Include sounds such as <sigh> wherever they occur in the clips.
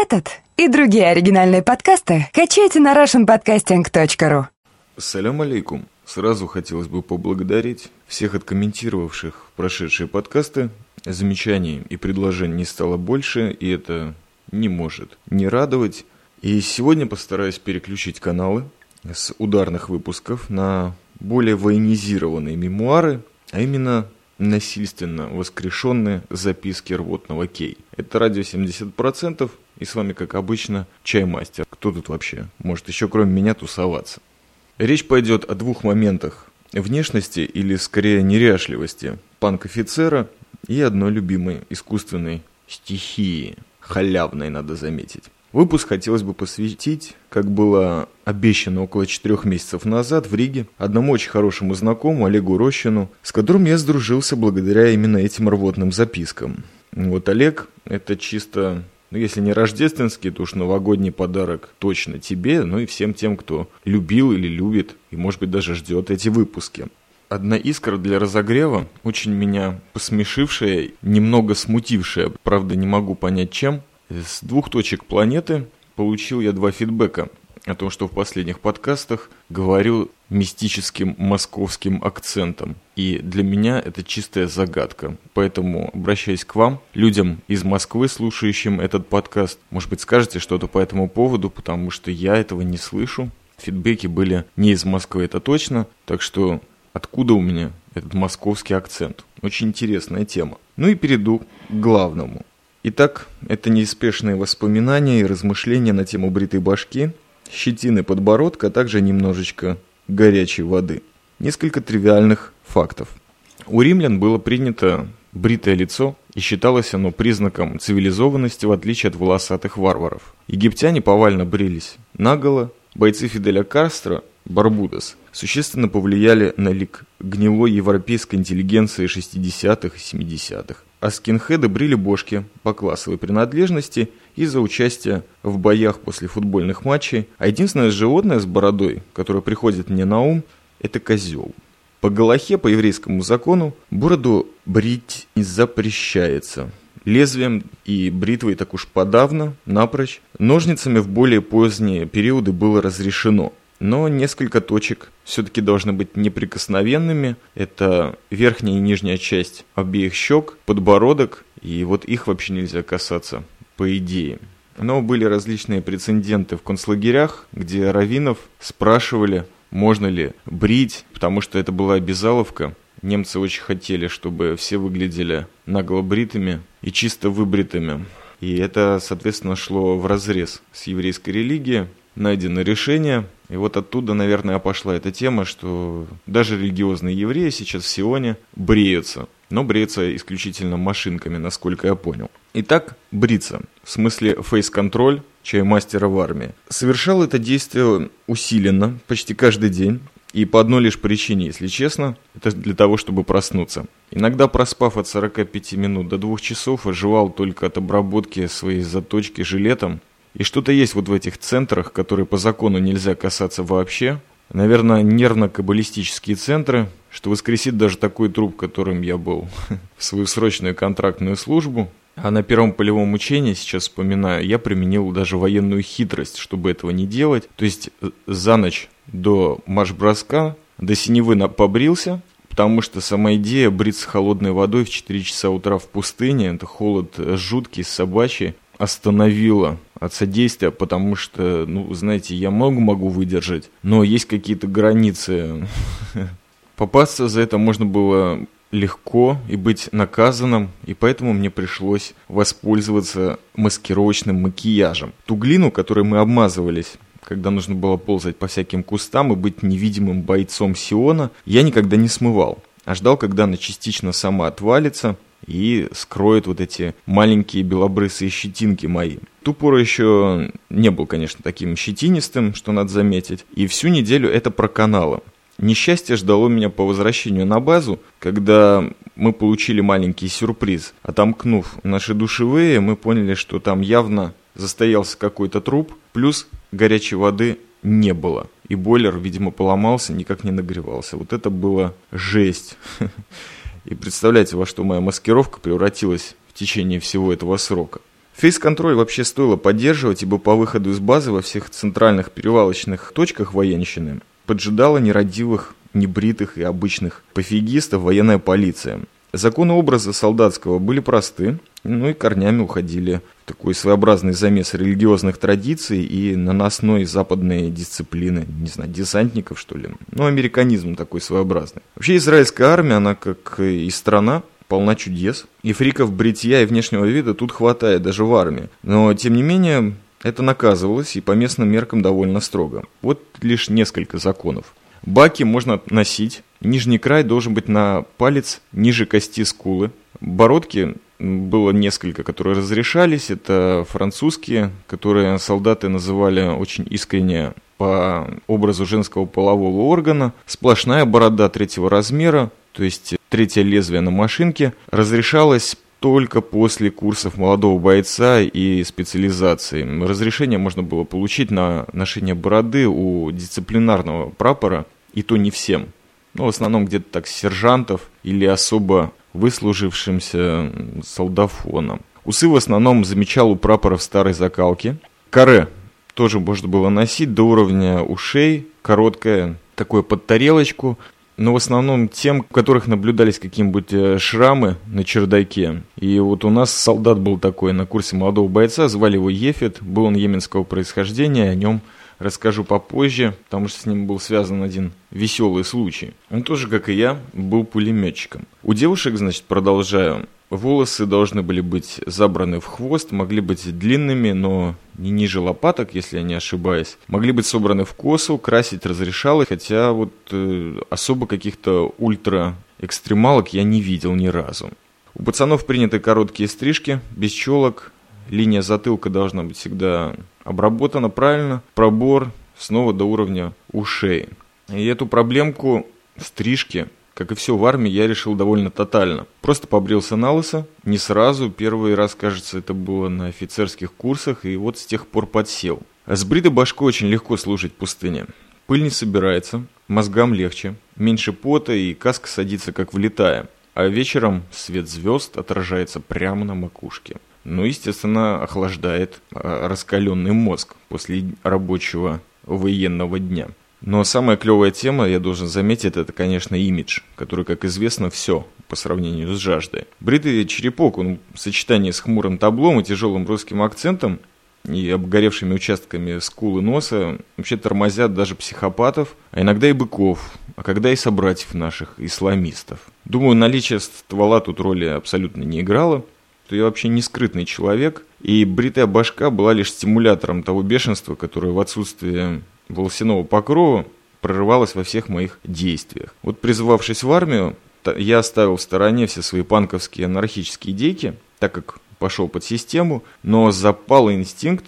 Этот и другие оригинальные подкасты качайте на russianpodcasting.ru Салям алейкум. Сразу хотелось бы поблагодарить всех откомментировавших прошедшие подкасты. Замечаний и предложений не стало больше, и это не может не радовать. И сегодня постараюсь переключить каналы с ударных выпусков на более военизированные мемуары, а именно насильственно воскрешенные записки рвотного Кей. Это радио 70%, и с вами, как обычно, чаймастер. Кто тут вообще может еще кроме меня тусоваться? Речь пойдет о двух моментах. Внешности или скорее неряшливости панк-офицера и одной любимой искусственной стихии. Халявной, надо заметить. Выпуск хотелось бы посвятить, как было обещано около четырех месяцев назад в Риге, одному очень хорошему знакомому Олегу Рощину, с которым я сдружился благодаря именно этим рвотным запискам. Вот Олег – это чисто ну, если не рождественский, то уж новогодний подарок точно тебе, ну и всем тем, кто любил или любит, и, может быть, даже ждет эти выпуски. Одна искра для разогрева, очень меня посмешившая, немного смутившая, правда не могу понять чем. С двух точек планеты получил я два фидбэка о том, что в последних подкастах говорю мистическим московским акцентом. И для меня это чистая загадка. Поэтому обращаясь к вам, людям из Москвы, слушающим этот подкаст, может быть, скажете что-то по этому поводу, потому что я этого не слышу. Фидбэки были не из Москвы, это точно. Так что откуда у меня этот московский акцент? Очень интересная тема. Ну и перейду к главному. Итак, это неспешные воспоминания и размышления на тему бритой башки – щетины подбородка, а также немножечко горячей воды. Несколько тривиальных фактов. У римлян было принято бритое лицо, и считалось оно признаком цивилизованности, в отличие от волосатых варваров. Египтяне повально брились наголо, бойцы Фиделя Кастро, Барбудос, существенно повлияли на лик гнилой европейской интеллигенции 60-х и 70-х а скинхеды брили бошки по классовой принадлежности из-за участия в боях после футбольных матчей, а единственное животное с бородой, которое приходит мне на ум, это козел. По Галахе, по еврейскому закону, бороду брить не запрещается. Лезвием и бритвой так уж подавно, напрочь, ножницами в более поздние периоды было разрешено – но несколько точек все-таки должны быть неприкосновенными. Это верхняя и нижняя часть обеих щек, подбородок, и вот их вообще нельзя касаться, по идее. Но были различные прецеденты в концлагерях, где раввинов спрашивали, можно ли брить, потому что это была обязаловка. Немцы очень хотели, чтобы все выглядели наглобритыми и чисто выбритыми. И это, соответственно, шло в разрез с еврейской религией. Найдено решение, и вот оттуда, наверное, пошла эта тема, что даже религиозные евреи сейчас в Сионе бреются. Но бреются исключительно машинками, насколько я понял. Итак, бриться, в смысле фейс-контроль, чаймастера в армии. Совершал это действие усиленно, почти каждый день. И по одной лишь причине, если честно, это для того, чтобы проснуться. Иногда проспав от 45 минут до 2 часов, оживал только от обработки своей заточки жилетом и что-то есть вот в этих центрах, которые по закону нельзя касаться вообще. Наверное, нервно-каббалистические центры, что воскресит даже такой труп, которым я был <laughs> в свою срочную контрактную службу. А на первом полевом учении, сейчас вспоминаю, я применил даже военную хитрость, чтобы этого не делать. То есть э, за ночь до марш-броска до синевы побрился, потому что сама идея бриться холодной водой в 4 часа утра в пустыне, это холод э, жуткий, собачий, остановила от содействия, потому что, ну, знаете, я много могу выдержать, но есть какие-то границы. <laughs> Попасться за это можно было легко и быть наказанным, и поэтому мне пришлось воспользоваться маскировочным макияжем. Ту глину, которой мы обмазывались, когда нужно было ползать по всяким кустам и быть невидимым бойцом Сиона, я никогда не смывал, а ждал, когда она частично сама отвалится, и скроет вот эти маленькие белобрысые щетинки мои. Ту пору еще не был, конечно, таким щетинистым, что надо заметить, и всю неделю это проканало. Несчастье ждало меня по возвращению на базу, когда мы получили маленький сюрприз. Отомкнув наши душевые, мы поняли, что там явно застоялся какой-то труп, плюс горячей воды не было. И бойлер, видимо, поломался, никак не нагревался. Вот это было жесть. <laughs> И представляете, во что моя маскировка превратилась в течение всего этого срока. Фейс-контроль вообще стоило поддерживать, ибо по выходу из базы во всех центральных перевалочных точках военщины поджидала нерадивых, небритых и обычных пофигистов военная полиция. Законы образа солдатского были просты, ну и корнями уходили в такой своеобразный замес религиозных традиций и наносной западной дисциплины, не знаю, десантников, что ли. Ну, американизм такой своеобразный. Вообще, израильская армия, она как и страна, полна чудес. И фриков бритья и внешнего вида тут хватает даже в армии. Но, тем не менее, это наказывалось и по местным меркам довольно строго. Вот лишь несколько законов. Баки можно носить. Нижний край должен быть на палец ниже кости скулы. Бородки было несколько, которые разрешались. Это французские, которые солдаты называли очень искренне по образу женского полового органа. Сплошная борода третьего размера, то есть третье лезвие на машинке, разрешалось только после курсов молодого бойца и специализации. Разрешение можно было получить на ношение бороды у дисциплинарного прапора, и то не всем. Ну, в основном где-то так сержантов или особо выслужившимся солдафоном. Усы в основном замечал у прапоров старой закалки. Каре тоже можно было носить до уровня ушей, короткое, такое под тарелочку, но в основном тем, у которых наблюдались какие-нибудь э, шрамы на чердаке. И вот у нас солдат был такой на курсе молодого бойца, звали его Ефет, был он йеменского происхождения, о нем расскажу попозже, потому что с ним был связан один веселый случай. Он тоже, как и я, был пулеметчиком. У девушек, значит, продолжаю, волосы должны были быть забраны в хвост, могли быть длинными, но не ниже лопаток, если я не ошибаюсь. Могли быть собраны в косу, красить разрешалось, хотя вот э, особо каких-то ультра экстремалок я не видел ни разу. У пацанов приняты короткие стрижки, без челок, линия затылка должна быть всегда обработана правильно, пробор снова до уровня ушей. И эту проблемку стрижки как и все в армии, я решил довольно тотально. Просто побрился на лысо, не сразу, первый раз, кажется, это было на офицерских курсах, и вот с тех пор подсел. С бритой башкой очень легко служить пустыне. Пыль не собирается, мозгам легче, меньше пота и каска садится как влетая. А вечером свет звезд отражается прямо на макушке. Ну, естественно, охлаждает а, раскаленный мозг после рабочего военного дня. Но самая клевая тема, я должен заметить, это, конечно, имидж, который, как известно, все по сравнению с жаждой. Бритый черепок, он в сочетании с хмурым таблом и тяжелым русским акцентом и обгоревшими участками скулы носа вообще тормозят даже психопатов, а иногда и быков, а когда и собратьев наших, исламистов. Думаю, наличие ствола тут роли абсолютно не играло, что я вообще не скрытный человек, и бритая башка была лишь стимулятором того бешенства, которое в отсутствие волосяного покрова прорывалась во всех моих действиях. Вот призывавшись в армию, я оставил в стороне все свои панковские анархические идейки, так как пошел под систему, но запал инстинкт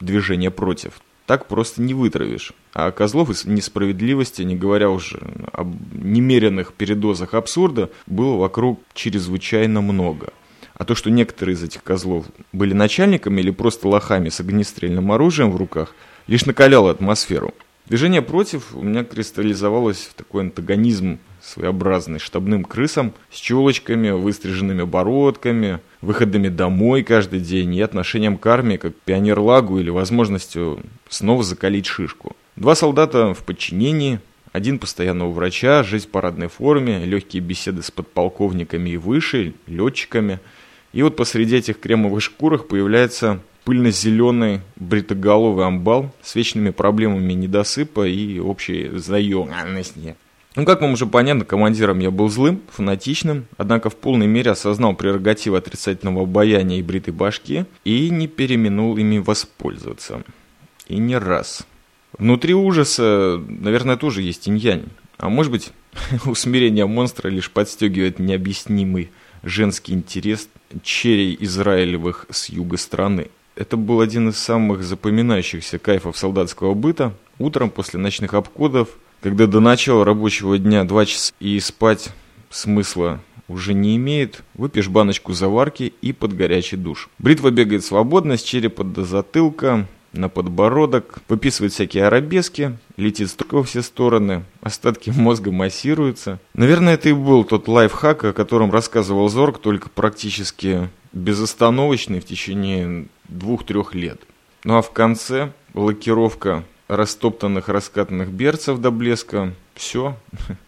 движения против. Так просто не вытравишь. А козлов из несправедливости, не говоря уже об немеренных передозах абсурда, было вокруг чрезвычайно много. А то, что некоторые из этих козлов были начальниками или просто лохами с огнестрельным оружием в руках – лишь накаляло атмосферу. Движение против у меня кристаллизовалось в такой антагонизм своеобразный штабным крысам с челочками, выстриженными бородками, выходами домой каждый день и отношением к армии как пионер-лагу или возможностью снова закалить шишку. Два солдата в подчинении, один постоянного врача, жизнь в парадной форме, легкие беседы с подполковниками и выше, летчиками. И вот посреди этих кремовых шкурах появляется пыльно-зеленый бритоголовый амбал с вечными проблемами недосыпа и общей заемности. Ну, как вам уже понятно, командиром я был злым, фанатичным, однако в полной мере осознал прерогативы отрицательного обаяния и бритой башки и не переминул ими воспользоваться. И не раз. Внутри ужаса, наверное, тоже есть инь-янь. А может быть, <laughs> усмирение монстра лишь подстегивает необъяснимый женский интерес черей Израилевых с юга страны. Это был один из самых запоминающихся кайфов солдатского быта. Утром после ночных обходов, когда до начала рабочего дня два часа и спать смысла уже не имеет, выпьешь баночку заварки и под горячий душ. Бритва бегает свободно, с черепа до затылка, на подбородок, выписывает всякие арабески, летит столько во все стороны, остатки <laughs> мозга массируются. Наверное, это и был тот лайфхак, о котором рассказывал Зорг, только практически безостановочный в течение двух-трех лет. Ну а в конце лакировка растоптанных раскатанных берцев до блеска. Все,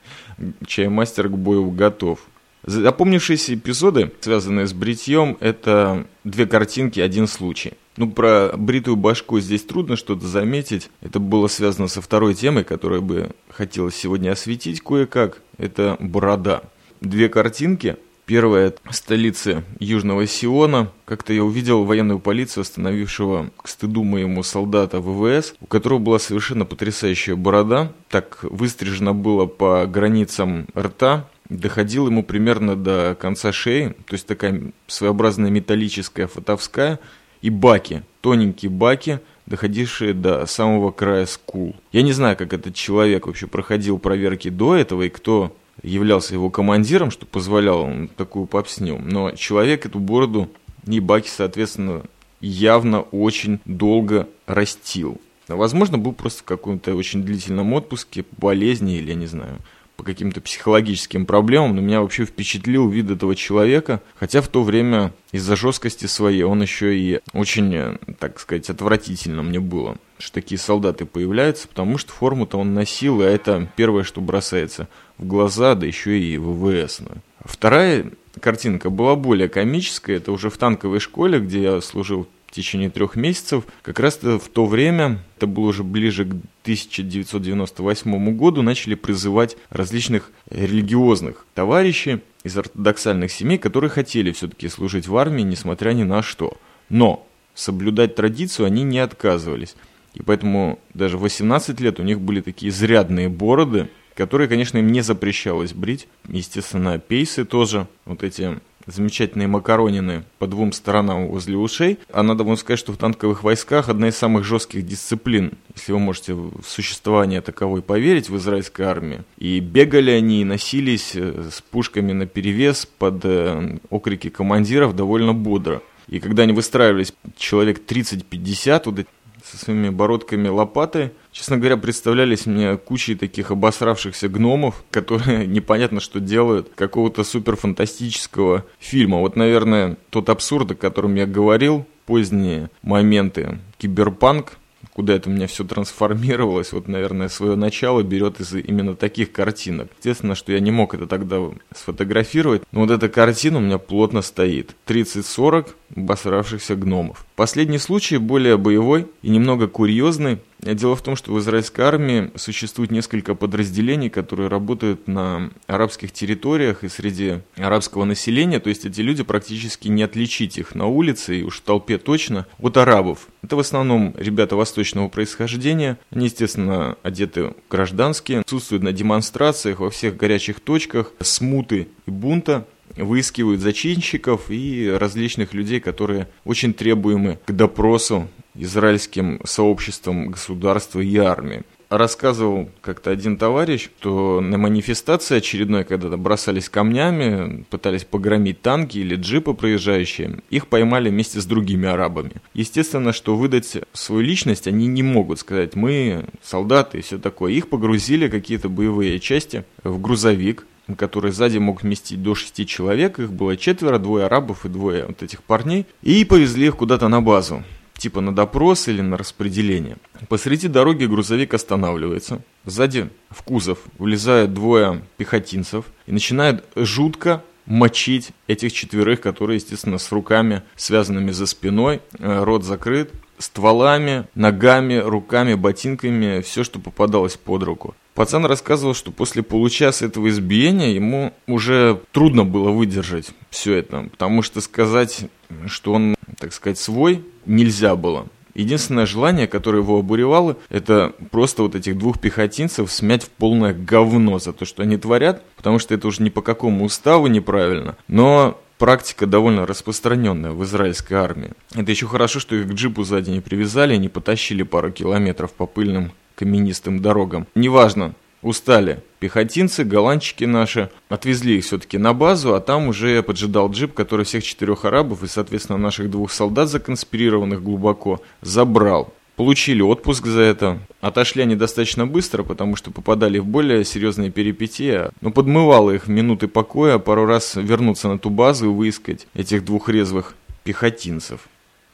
<laughs> чаймастер к бою готов. Запомнившиеся эпизоды, связанные с бритьем, это две картинки, один случай. Ну, про бритую башку здесь трудно что-то заметить. Это было связано со второй темой, которую бы хотелось сегодня осветить кое-как. Это борода. Две картинки. Первая – столицы Южного Сиона. Как-то я увидел военную полицию, остановившего к стыду моему солдата ВВС, у которого была совершенно потрясающая борода. Так выстрижена было по границам рта, доходил ему примерно до конца шеи, то есть такая своеобразная металлическая фотовская, и баки, тоненькие баки, доходившие до самого края скул. Я не знаю, как этот человек вообще проходил проверки до этого и кто являлся его командиром, что позволял он такую попсню, но человек эту бороду и баки, соответственно, явно очень долго растил. Возможно, был просто в каком-то очень длительном отпуске, болезни или, я не знаю, по каким-то психологическим проблемам, но меня вообще впечатлил вид этого человека, хотя в то время из-за жесткости своей он еще и очень, э, так сказать, отвратительно мне было, что такие солдаты появляются, потому что форму-то он носил, и это первое, что бросается в глаза, да еще и ВВС. Вторая картинка была более комическая, это уже в танковой школе, где я служил в течение трех месяцев. Как раз в то время, это было уже ближе к 1998 году, начали призывать различных религиозных товарищей из ортодоксальных семей, которые хотели все-таки служить в армии, несмотря ни на что. Но соблюдать традицию они не отказывались. И поэтому даже в 18 лет у них были такие изрядные бороды, которые, конечно, им не запрещалось брить. Естественно, пейсы тоже, вот эти замечательные макаронины по двум сторонам возле ушей. А надо вам сказать, что в танковых войсках одна из самых жестких дисциплин, если вы можете в существование таковой поверить в израильской армии. И бегали они и носились э, с пушками на перевес под э, окрики командиров довольно бодро. И когда они выстраивались человек 30-50, вот со своими бородками лопаты, честно говоря, представлялись мне кучей таких обосравшихся гномов, которые <laughs> непонятно что делают, какого-то суперфантастического фильма. Вот, наверное, тот абсурд, о котором я говорил, поздние моменты киберпанк, куда это у меня все трансформировалось, вот, наверное, свое начало берет из именно таких картинок. Естественно, что я не мог это тогда сфотографировать, но вот эта картина у меня плотно стоит. 30-40 обосравшихся гномов. Последний случай более боевой и немного курьезный. Дело в том, что в израильской армии существует несколько подразделений, которые работают на арабских территориях и среди арабского населения. То есть эти люди практически не отличить их на улице и уж в толпе точно от арабов. Это в основном ребята восточного происхождения. Они, естественно, одеты гражданские, присутствуют на демонстрациях во всех горячих точках смуты и бунта выискивают зачинщиков и различных людей, которые очень требуемы к допросу израильским сообществом государства и армии. Рассказывал как-то один товарищ, что на манифестации очередной, когда бросались камнями, пытались погромить танки или джипы проезжающие, их поймали вместе с другими арабами. Естественно, что выдать свою личность они не могут сказать, мы солдаты и все такое. Их погрузили какие-то боевые части в грузовик, который сзади мог вместить до шести человек. Их было четверо, двое арабов и двое вот этих парней. И повезли их куда-то на базу типа на допрос или на распределение. Посреди дороги грузовик останавливается. Сзади в кузов влезают двое пехотинцев и начинают жутко мочить этих четверых, которые, естественно, с руками, связанными за спиной, э, рот закрыт, стволами, ногами, руками, ботинками, все, что попадалось под руку. Пацан рассказывал, что после получаса этого избиения ему уже трудно было выдержать все это, потому что сказать, что он, так сказать, свой, нельзя было. Единственное желание, которое его обуревало, это просто вот этих двух пехотинцев смять в полное говно за то, что они творят, потому что это уже ни по какому уставу неправильно. Но практика довольно распространенная в израильской армии. Это еще хорошо, что их к джипу сзади не привязали и не потащили пару километров по пыльным каменистым дорогам. Неважно, устали пехотинцы, голландчики наши, отвезли их все-таки на базу, а там уже поджидал джип, который всех четырех арабов и, соответственно, наших двух солдат, законспирированных глубоко, забрал. Получили отпуск за это. Отошли они достаточно быстро, потому что попадали в более серьезные перипетии. Но подмывало их минуты покоя пару раз вернуться на ту базу и выискать этих двух резвых пехотинцев.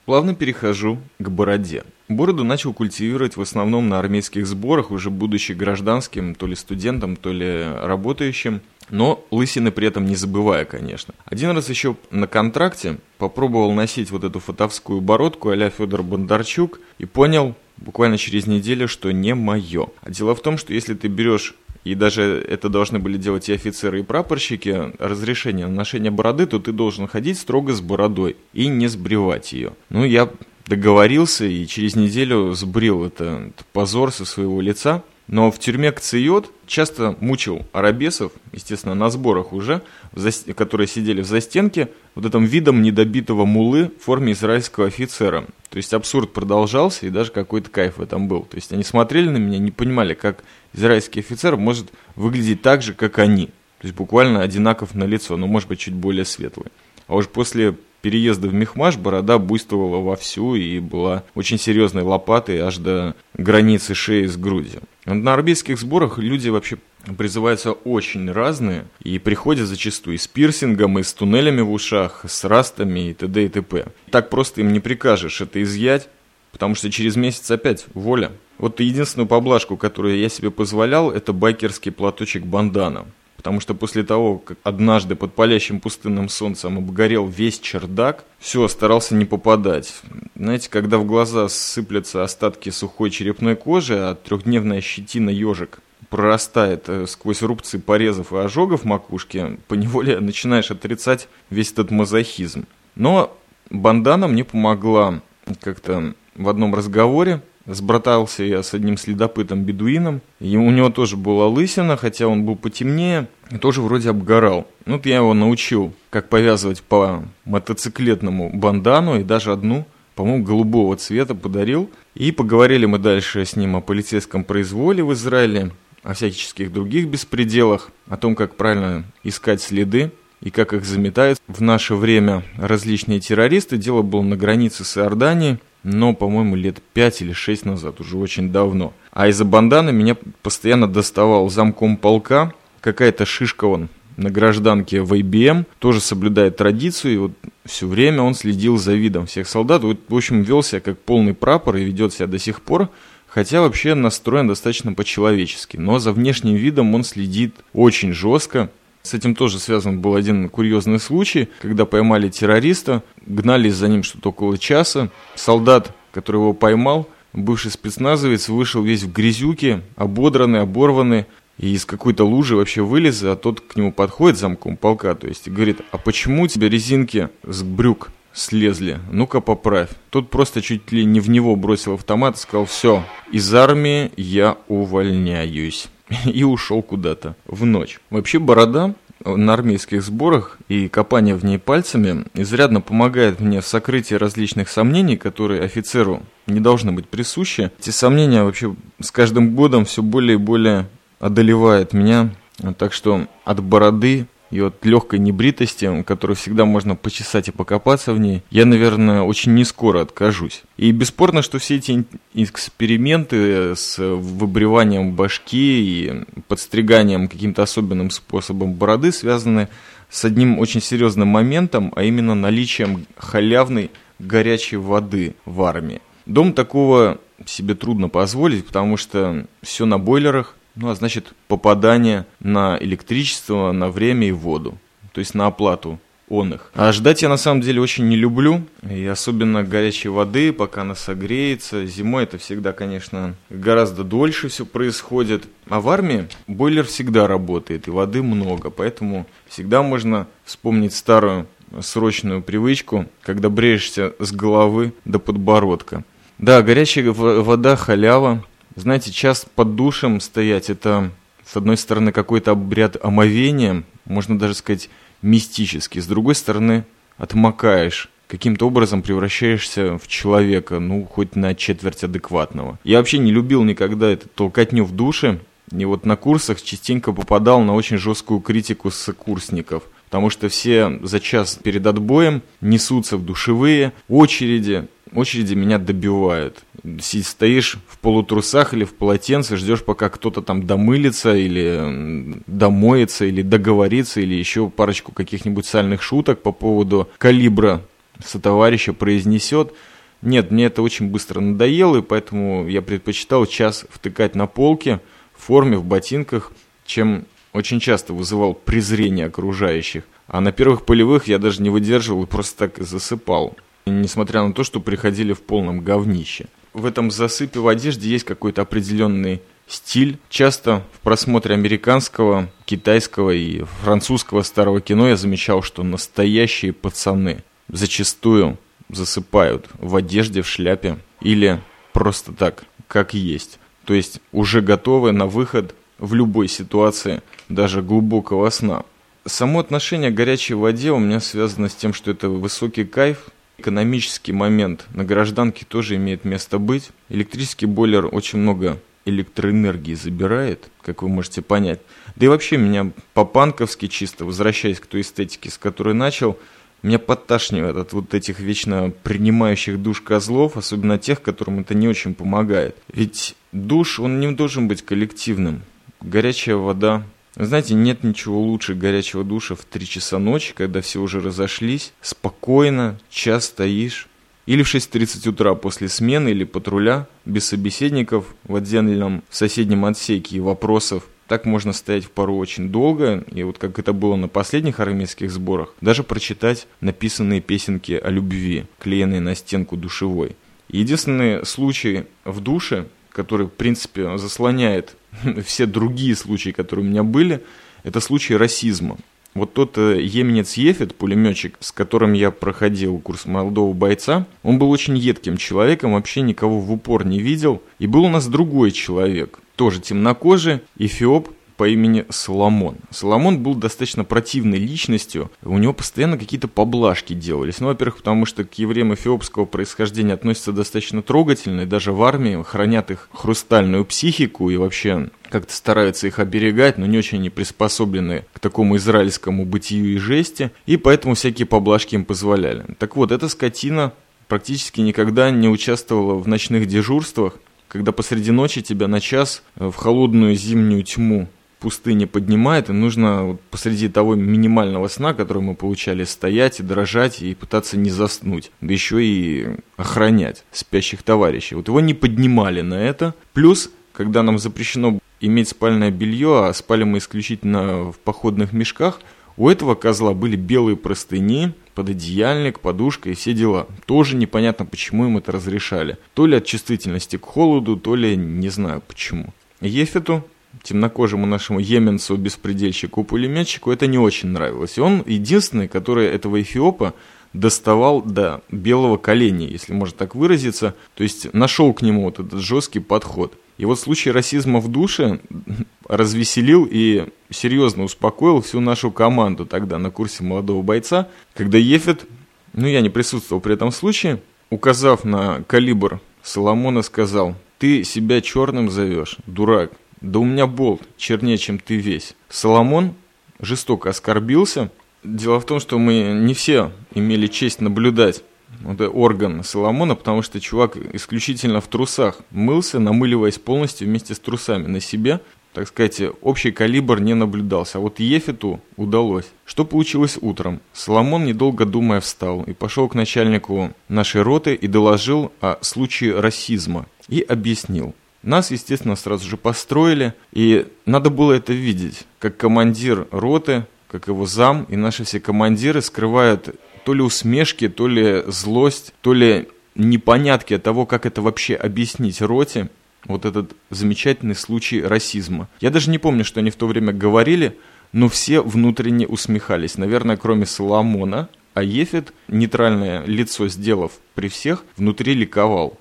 Плавно перехожу к бороде. Бороду начал культивировать в основном на армейских сборах, уже будучи гражданским, то ли студентом, то ли работающим, но лысины при этом не забывая, конечно. Один раз еще на контракте попробовал носить вот эту фотовскую бородку а-ля Федор Бондарчук и понял буквально через неделю, что не мое. А дело в том, что если ты берешь и даже это должны были делать и офицеры, и прапорщики, разрешение на ношение бороды, то ты должен ходить строго с бородой и не сбривать ее. Ну, я договорился и через неделю сбрил это, это позор со своего лица. Но в тюрьме Кциот часто мучил арабесов, естественно, на сборах уже, которые сидели в застенке, вот этим видом недобитого мулы в форме израильского офицера. То есть абсурд продолжался, и даже какой-то кайф в этом был. То есть они смотрели на меня, не понимали, как израильский офицер может выглядеть так же, как они. То есть буквально одинаков на лицо, но может быть чуть более светлый. А уж после переезда в Мехмаш борода буйствовала вовсю и была очень серьезной лопатой аж до границы шеи с грудью. На арабских сборах люди вообще призываются очень разные и приходят зачастую и с пирсингом, и с туннелями в ушах, с растами и т.д. и т.п. Так просто им не прикажешь это изъять, потому что через месяц опять воля. Вот единственную поблажку, которую я себе позволял, это байкерский платочек бандана. Потому что после того, как однажды под палящим пустынным солнцем обгорел весь чердак, все, старался не попадать. Знаете, когда в глаза сыплятся остатки сухой черепной кожи, а трехдневная щетина ежик прорастает э, сквозь рубцы порезов и ожогов макушки, поневоле начинаешь отрицать весь этот мазохизм. Но бандана мне помогла как-то в одном разговоре, Сбратался я с одним следопытом бедуином. И у него тоже была лысина, хотя он был потемнее, и тоже вроде обгорал. Ну, вот я его научил, как повязывать по мотоциклетному бандану, и даже одну, по-моему, голубого цвета подарил. И поговорили мы дальше с ним о полицейском произволе в Израиле, о всяческих других беспределах, о том, как правильно искать следы и как их заметают в наше время различные террористы. Дело было на границе с Иорданией но, по-моему, лет пять или шесть назад, уже очень давно. А из-за банданы меня постоянно доставал замком полка, какая-то шишка он на гражданке в IBM, тоже соблюдает традицию, и вот все время он следил за видом всех солдат, вот, в общем, вел себя как полный прапор и ведет себя до сих пор, хотя вообще настроен достаточно по-человечески, но за внешним видом он следит очень жестко, с этим тоже связан был один курьезный случай, когда поймали террориста, гнались за ним что-то около часа. Солдат, который его поймал, бывший спецназовец, вышел весь в грязюке, ободранный, оборванный, и из какой-то лужи вообще вылез, а тот к нему подходит замком полка, то есть говорит, а почему у тебя резинки с брюк слезли? Ну-ка поправь. Тот просто чуть ли не в него бросил автомат и сказал, все, из армии я увольняюсь. <laughs> и ушел куда-то в ночь. Вообще борода на армейских сборах и копание в ней пальцами изрядно помогает мне в сокрытии различных сомнений, которые офицеру не должны быть присущи. Эти сомнения вообще с каждым годом все более и более одолевают меня. Так что от бороды и от легкой небритости, которую всегда можно почесать и покопаться в ней, я, наверное, очень не скоро откажусь. И бесспорно, что все эти эксперименты с выбриванием башки и подстриганием каким-то особенным способом бороды связаны с одним очень серьезным моментом, а именно наличием халявной горячей воды в армии. Дом такого себе трудно позволить, потому что все на бойлерах, ну, а значит, попадание на электричество, на время и воду. То есть на оплату он их. А ждать я на самом деле очень не люблю, и особенно горячей воды, пока она согреется. Зимой это всегда, конечно, гораздо дольше все происходит. А в армии бойлер всегда работает, и воды много, поэтому всегда можно вспомнить старую срочную привычку, когда бреешься с головы до подбородка. Да, горячая вода халява, знаете, час под душем стоять, это, с одной стороны, какой-то обряд омовения, можно даже сказать, мистический. С другой стороны, отмокаешь, каким-то образом превращаешься в человека, ну, хоть на четверть адекватного. Я вообще не любил никогда эту толкотню в душе, и вот на курсах частенько попадал на очень жесткую критику с курсников – потому что все за час перед отбоем несутся в душевые, очереди, очереди меня добивают. Стоишь в полутрусах или в полотенце, ждешь, пока кто-то там домылится или домоется, или договорится, или еще парочку каких-нибудь сальных шуток по поводу калибра сотоварища произнесет. Нет, мне это очень быстро надоело, и поэтому я предпочитал час втыкать на полке в форме, в ботинках, чем очень часто вызывал презрение окружающих. А на первых полевых я даже не выдерживал и просто так засыпал. Несмотря на то, что приходили в полном говнище. В этом засыпе в одежде есть какой-то определенный стиль. Часто в просмотре американского, китайского и французского старого кино я замечал, что настоящие пацаны зачастую засыпают в одежде, в шляпе или просто так, как есть. То есть уже готовы на выход в любой ситуации, даже глубокого сна. Само отношение к горячей воде у меня связано с тем, что это высокий кайф, экономический момент на гражданке тоже имеет место быть. Электрический бойлер очень много электроэнергии забирает, как вы можете понять. Да и вообще меня по-панковски чисто, возвращаясь к той эстетике, с которой начал, меня подташнивает от вот этих вечно принимающих душ козлов, особенно тех, которым это не очень помогает. Ведь душ, он не должен быть коллективным. Горячая вода. Знаете, нет ничего лучше горячего душа в 3 часа ночи, когда все уже разошлись, спокойно, час стоишь. Или в 6.30 утра после смены или патруля, без собеседников, в отдельном в соседнем отсеке и вопросов. Так можно стоять в пару очень долго, и вот как это было на последних армейских сборах, даже прочитать написанные песенки о любви, клеенные на стенку душевой. Единственный случай в душе, который, в принципе, заслоняет <laughs> все другие случаи, которые у меня были, это случай расизма. Вот тот э, еменец Ефет, пулеметчик, с которым я проходил курс молодого бойца, он был очень едким человеком, вообще никого в упор не видел. И был у нас другой человек, тоже темнокожий, эфиоп, по имени Соломон. Соломон был достаточно противной личностью, у него постоянно какие-то поблажки делались. Ну, во-первых, потому что к евреям эфиопского происхождения относятся достаточно трогательно, и даже в армии хранят их хрустальную психику и вообще как-то стараются их оберегать, но не очень они приспособлены к такому израильскому бытию и жести, и поэтому всякие поблажки им позволяли. Так вот, эта скотина практически никогда не участвовала в ночных дежурствах, когда посреди ночи тебя на час в холодную зимнюю тьму пустыне поднимает, и нужно посреди того минимального сна, который мы получали, стоять и дрожать и пытаться не заснуть, да еще и охранять спящих товарищей. Вот его не поднимали на это. Плюс, когда нам запрещено иметь спальное белье, а спали мы исключительно в походных мешках, у этого козла были белые простыни, пододеяльник, подушка и все дела. Тоже непонятно, почему им это разрешали. То ли от чувствительности к холоду, то ли не знаю почему. Ефету темнокожему нашему йеменцу, беспредельщику, пулеметчику это не очень нравилось. И он единственный, который этого эфиопа доставал до белого коленя, если можно так выразиться. То есть нашел к нему вот этот жесткий подход. И вот случай расизма в душе развеселил и серьезно успокоил всю нашу команду тогда на курсе молодого бойца, когда Ефет, ну я не присутствовал при этом случае, указав на калибр Соломона, сказал, ты себя черным зовешь, дурак, да у меня болт чернее, чем ты весь. Соломон жестоко оскорбился. Дело в том, что мы не все имели честь наблюдать вот орган Соломона, потому что чувак исключительно в трусах мылся, намыливаясь полностью вместе с трусами на себе. Так сказать, общий калибр не наблюдался. А вот Ефету удалось. Что получилось утром? Соломон, недолго думая, встал и пошел к начальнику нашей роты и доложил о случае расизма. И объяснил. Нас, естественно, сразу же построили, и надо было это видеть, как командир роты, как его зам и наши все командиры скрывают то ли усмешки, то ли злость, то ли непонятки от того, как это вообще объяснить роте, вот этот замечательный случай расизма. Я даже не помню, что они в то время говорили, но все внутренне усмехались. Наверное, кроме Соломона, а Ефет, нейтральное лицо сделав при всех, внутри ликовал.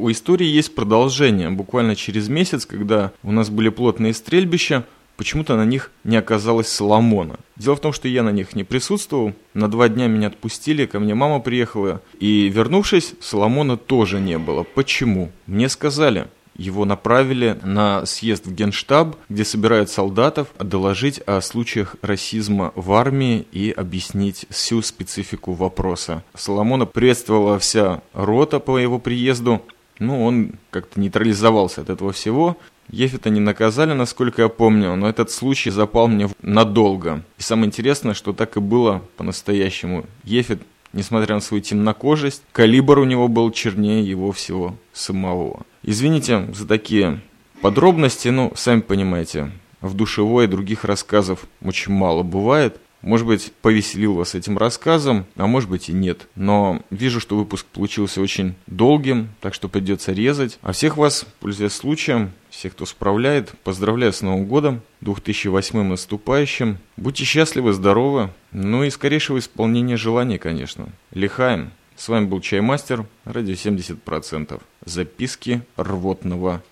У истории есть продолжение. Буквально через месяц, когда у нас были плотные стрельбища, почему-то на них не оказалось Соломона. Дело в том, что я на них не присутствовал. На два дня меня отпустили, ко мне мама приехала. И вернувшись, Соломона тоже не было. Почему? Мне сказали, его направили на съезд в Генштаб, где собирают солдатов, доложить о случаях расизма в армии и объяснить всю специфику вопроса. Соломона приветствовала вся рота по его приезду, ну, он как-то нейтрализовался от этого всего. Ефита не наказали, насколько я помню, но этот случай запал мне надолго. И самое интересное, что так и было по-настоящему. Ефит, несмотря на свою темнокожесть, калибр у него был чернее его всего самого. Извините за такие подробности, ну, сами понимаете, в душевой и других рассказов очень мало бывает. Может быть, повеселил вас этим рассказом, а может быть и нет. Но вижу, что выпуск получился очень долгим, так что придется резать. А всех вас, пользуясь случаем, всех, кто справляет, поздравляю с Новым годом, 2008 наступающим. Будьте счастливы, здоровы, ну и скорейшего исполнения желаний, конечно. Лихаем. С вами был Чаймастер, радио 70%. Записки рвотного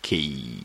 Кей.